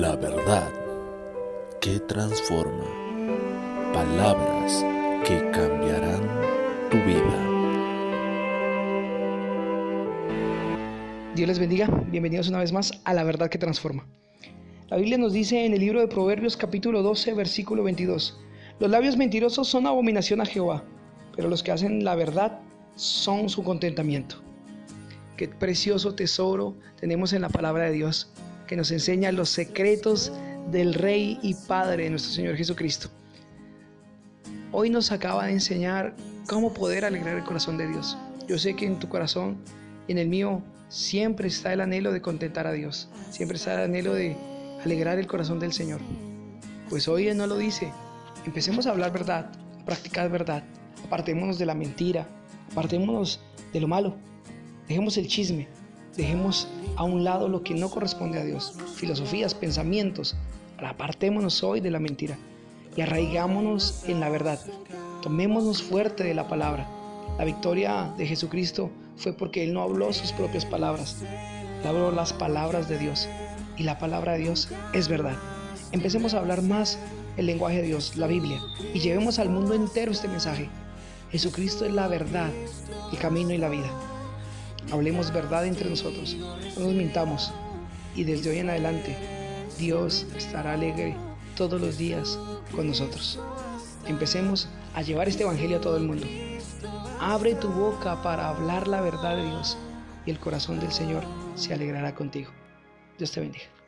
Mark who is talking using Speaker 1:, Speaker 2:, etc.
Speaker 1: La verdad que transforma. Palabras que cambiarán tu vida.
Speaker 2: Dios les bendiga. Bienvenidos una vez más a La verdad que transforma. La Biblia nos dice en el libro de Proverbios capítulo 12 versículo 22. Los labios mentirosos son abominación a Jehová, pero los que hacen la verdad son su contentamiento. Qué precioso tesoro tenemos en la palabra de Dios que nos enseña los secretos del Rey y Padre de nuestro Señor Jesucristo. Hoy nos acaba de enseñar cómo poder alegrar el corazón de Dios. Yo sé que en tu corazón y en el mío siempre está el anhelo de contentar a Dios, siempre está el anhelo de alegrar el corazón del Señor. Pues hoy Él no lo dice. Empecemos a hablar verdad, a practicar verdad, apartémonos de la mentira, apartémonos de lo malo, dejemos el chisme, dejemos a un lado lo que no corresponde a Dios, filosofías, pensamientos, apartémonos hoy de la mentira y arraigámonos en la verdad. Tomémonos fuerte de la palabra. La victoria de Jesucristo fue porque Él no habló sus propias palabras, Él habló las palabras de Dios y la palabra de Dios es verdad. Empecemos a hablar más el lenguaje de Dios, la Biblia, y llevemos al mundo entero este mensaje. Jesucristo es la verdad, el camino y la vida. Hablemos verdad entre nosotros, no nos mintamos. Y desde hoy en adelante, Dios estará alegre todos los días con nosotros. Empecemos a llevar este Evangelio a todo el mundo. Abre tu boca para hablar la verdad de Dios y el corazón del Señor se alegrará contigo. Dios te bendiga.